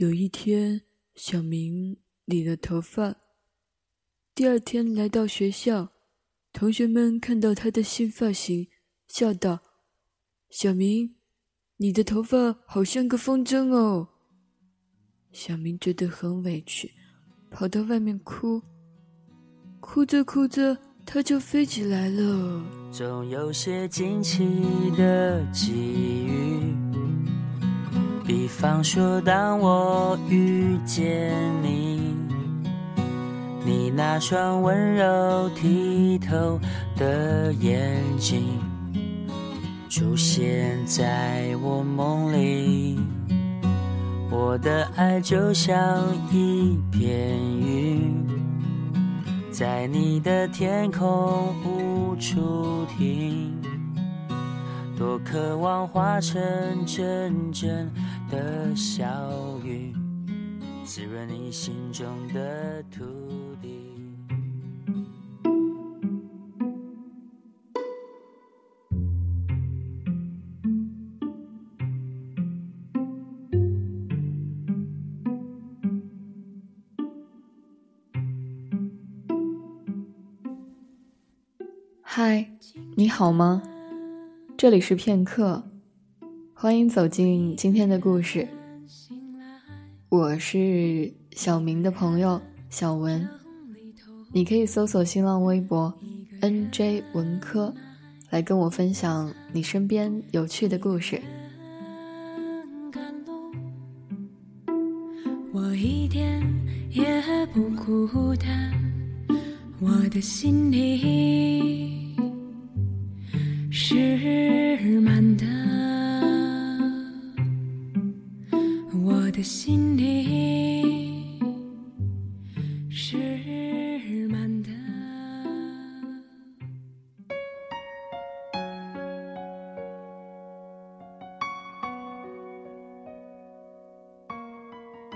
有一天，小明理了头发。第二天来到学校，同学们看到他的新发型，笑道：“小明，你的头发好像个风筝哦。”小明觉得很委屈，跑到外面哭。哭着哭着，他就飞起来了。总有些惊奇的际遇，比方说，当我遇见你，你那双温柔剔透的眼睛出现在我梦里，我的爱就像一片云。在你的天空无处停，多渴望化成阵阵的小雨，滋润你心中的土地。嗨，你好吗？这里是片刻，欢迎走进今天的故事。我是小明的朋友小文，你可以搜索新浪微博 “nj 文科”来跟我分享你身边有趣的故事。我一点也不孤单，我的心里。是满的，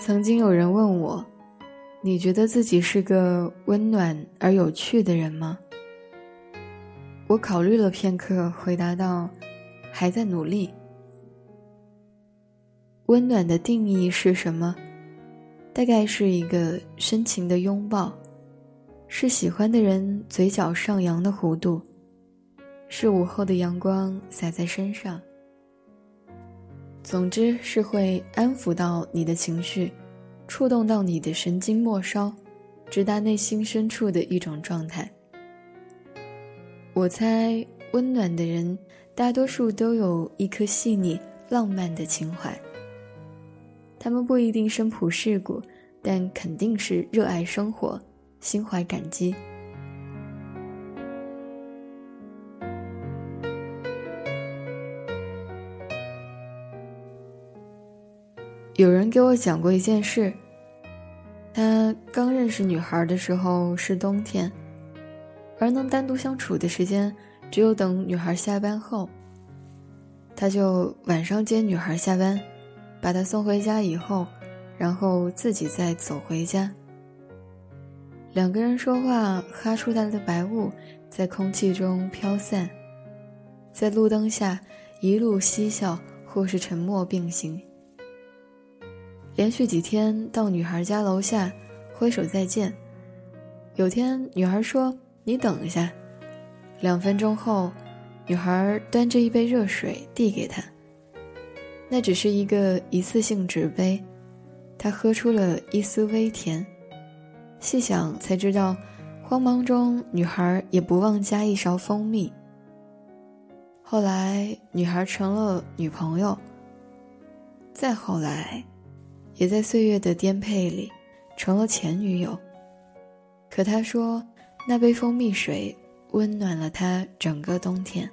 曾经有人问我：“你觉得自己是个温暖而有趣的人吗？”我考虑了片刻，回答道：“还在努力。”温暖的定义是什么？大概是一个深情的拥抱，是喜欢的人嘴角上扬的弧度，是午后的阳光洒在身上。总之是会安抚到你的情绪，触动到你的神经末梢，直达内心深处的一种状态。我猜，温暖的人大多数都有一颗细腻、浪漫的情怀。他们不一定生普世故，但肯定是热爱生活，心怀感激。有人给我讲过一件事：他刚认识女孩的时候是冬天。而能单独相处的时间，只有等女孩下班后。他就晚上接女孩下班，把她送回家以后，然后自己再走回家。两个人说话，哈出来的白雾在空气中飘散，在路灯下一路嬉笑或是沉默并行。连续几天到女孩家楼下挥手再见。有天女孩说。你等一下，两分钟后，女孩端着一杯热水递给他。那只是一个一次性纸杯，他喝出了一丝微甜。细想才知道，慌忙中女孩也不忘加一勺蜂蜜。后来，女孩成了女朋友。再后来，也在岁月的颠沛里，成了前女友。可他说。那杯蜂蜜水温暖了他整个冬天。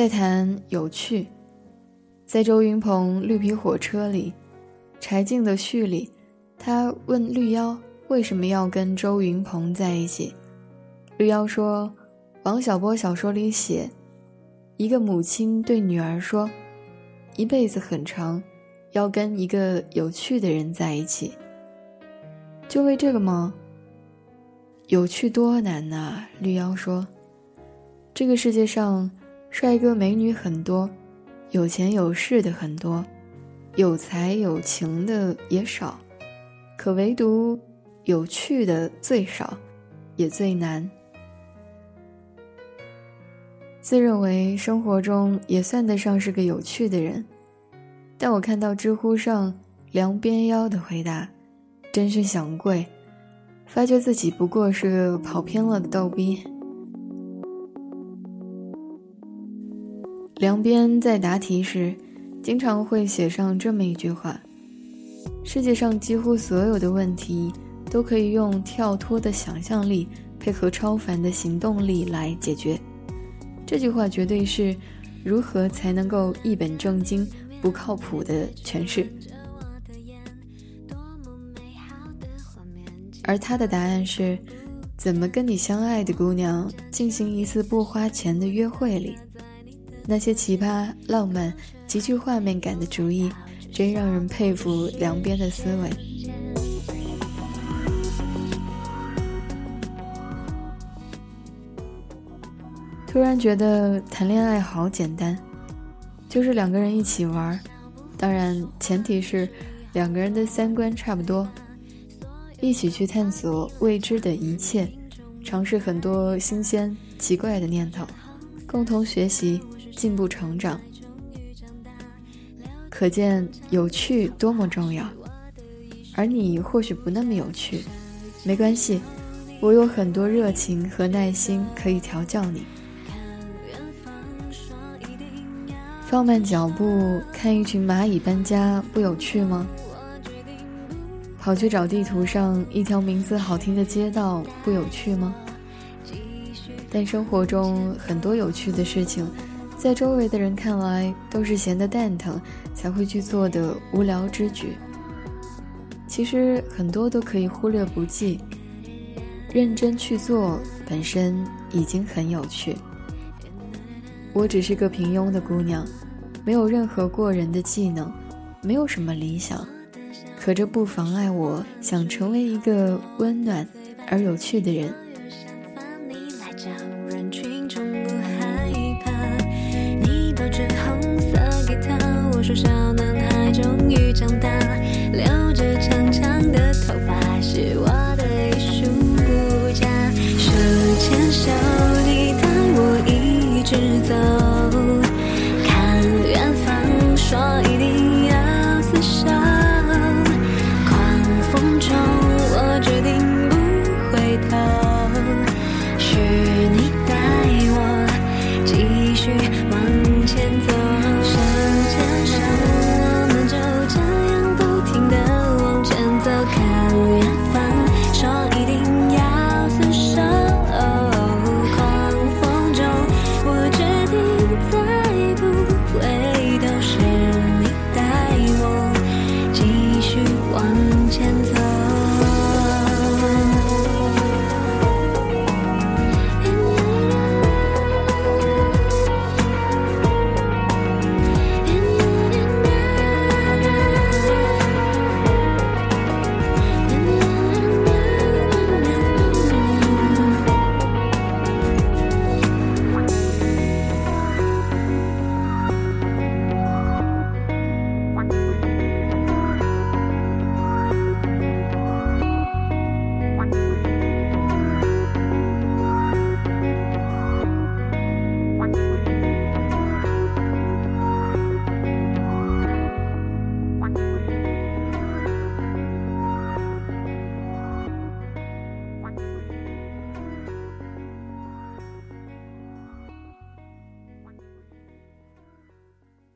再谈有趣，在周云鹏《绿皮火车》里，柴静的序里。他问绿妖为什么要跟周云鹏在一起，绿妖说：“王小波小说里写，一个母亲对女儿说，一辈子很长，要跟一个有趣的人在一起，就为这个吗？有趣多难呐！绿妖说：“这个世界上，帅哥美女很多，有钱有势的很多，有才有情的也少，可唯独有趣的最少，也最难。”自认为生活中也算得上是个有趣的人，但我看到知乎上梁边妖的回答，真是想跪。发觉自己不过是个跑偏了的逗逼。梁边在答题时，经常会写上这么一句话：“世界上几乎所有的问题，都可以用跳脱的想象力配合超凡的行动力来解决。”这句话绝对是如何才能够一本正经、不靠谱的诠释。而他的答案是：怎么跟你相爱的姑娘进行一次不花钱的约会里？那些奇葩、浪漫、极具画面感的主意，真让人佩服梁边的思维。突然觉得谈恋爱好简单，就是两个人一起玩，当然前提是两个人的三观差不多。一起去探索未知的一切，尝试很多新鲜奇怪的念头，共同学习进步成长。可见有趣多么重要。而你或许不那么有趣，没关系，我有很多热情和耐心可以调教你。放慢脚步看一群蚂蚁搬家，不有趣吗？跑去找地图上一条名字好听的街道，不有趣吗？但生活中很多有趣的事情，在周围的人看来都是闲得蛋疼才会去做的无聊之举。其实很多都可以忽略不计，认真去做本身已经很有趣。我只是个平庸的姑娘，没有任何过人的技能，没有什么理想。可这不妨碍我想成为一个温暖而有趣的人。小男孩终于长大，